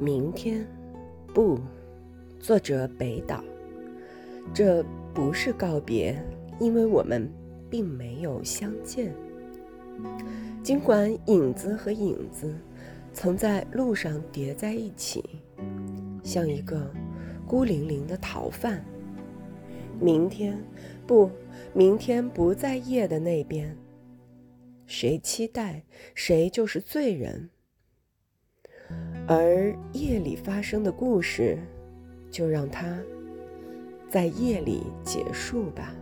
明天，不，作者北岛。这不是告别，因为我们并没有相见。尽管影子和影子曾在路上叠在一起，像一个孤零零的逃犯。明天，不，明天不在夜的那边。谁期待，谁就是罪人。而夜里发生的故事，就让它在夜里结束吧。